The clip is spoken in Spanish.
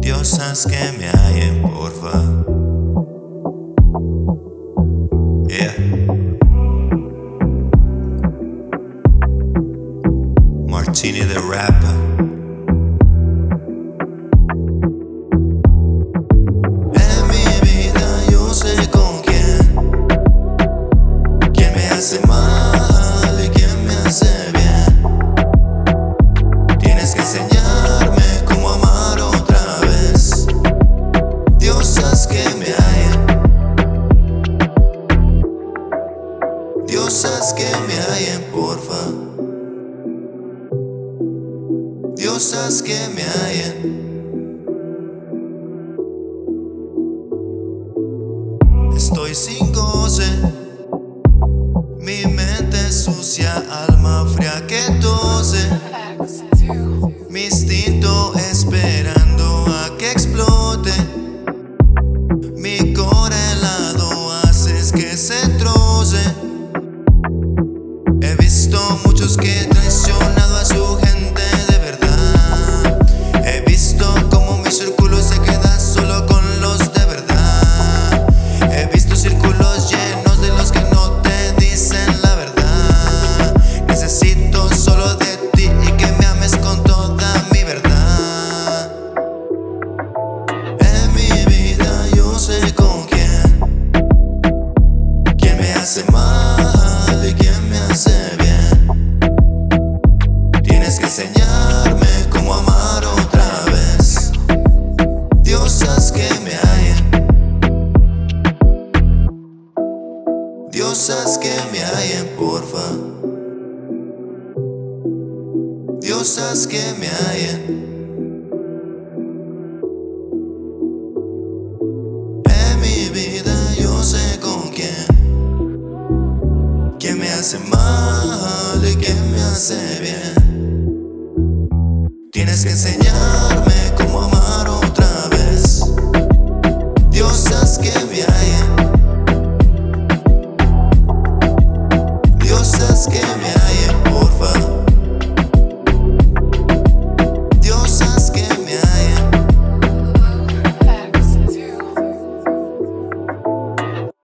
Diosas que me hay en porfa. Yeah. Martini the rapper. En mi vida yo sé con quién, quién me hace mal. Porfa. Diosas que me hallen. Estoy sin goce. Mi mente sucia, alma fría que tose. Mi traicionado a su gente de verdad. He visto como mi círculo se queda solo con los de verdad. He visto círculos llenos de los que no te dicen la verdad. Necesito solo de ti y que me ames con toda mi verdad. En mi vida yo sé con quién. Quién me hace mal y quién me hace bien. Que enseñarme cómo amar otra vez. Diosas que me hallen. Diosas que me hallen, porfa. Diosas que me hallen. Quién me hace mal y quién me hace bien.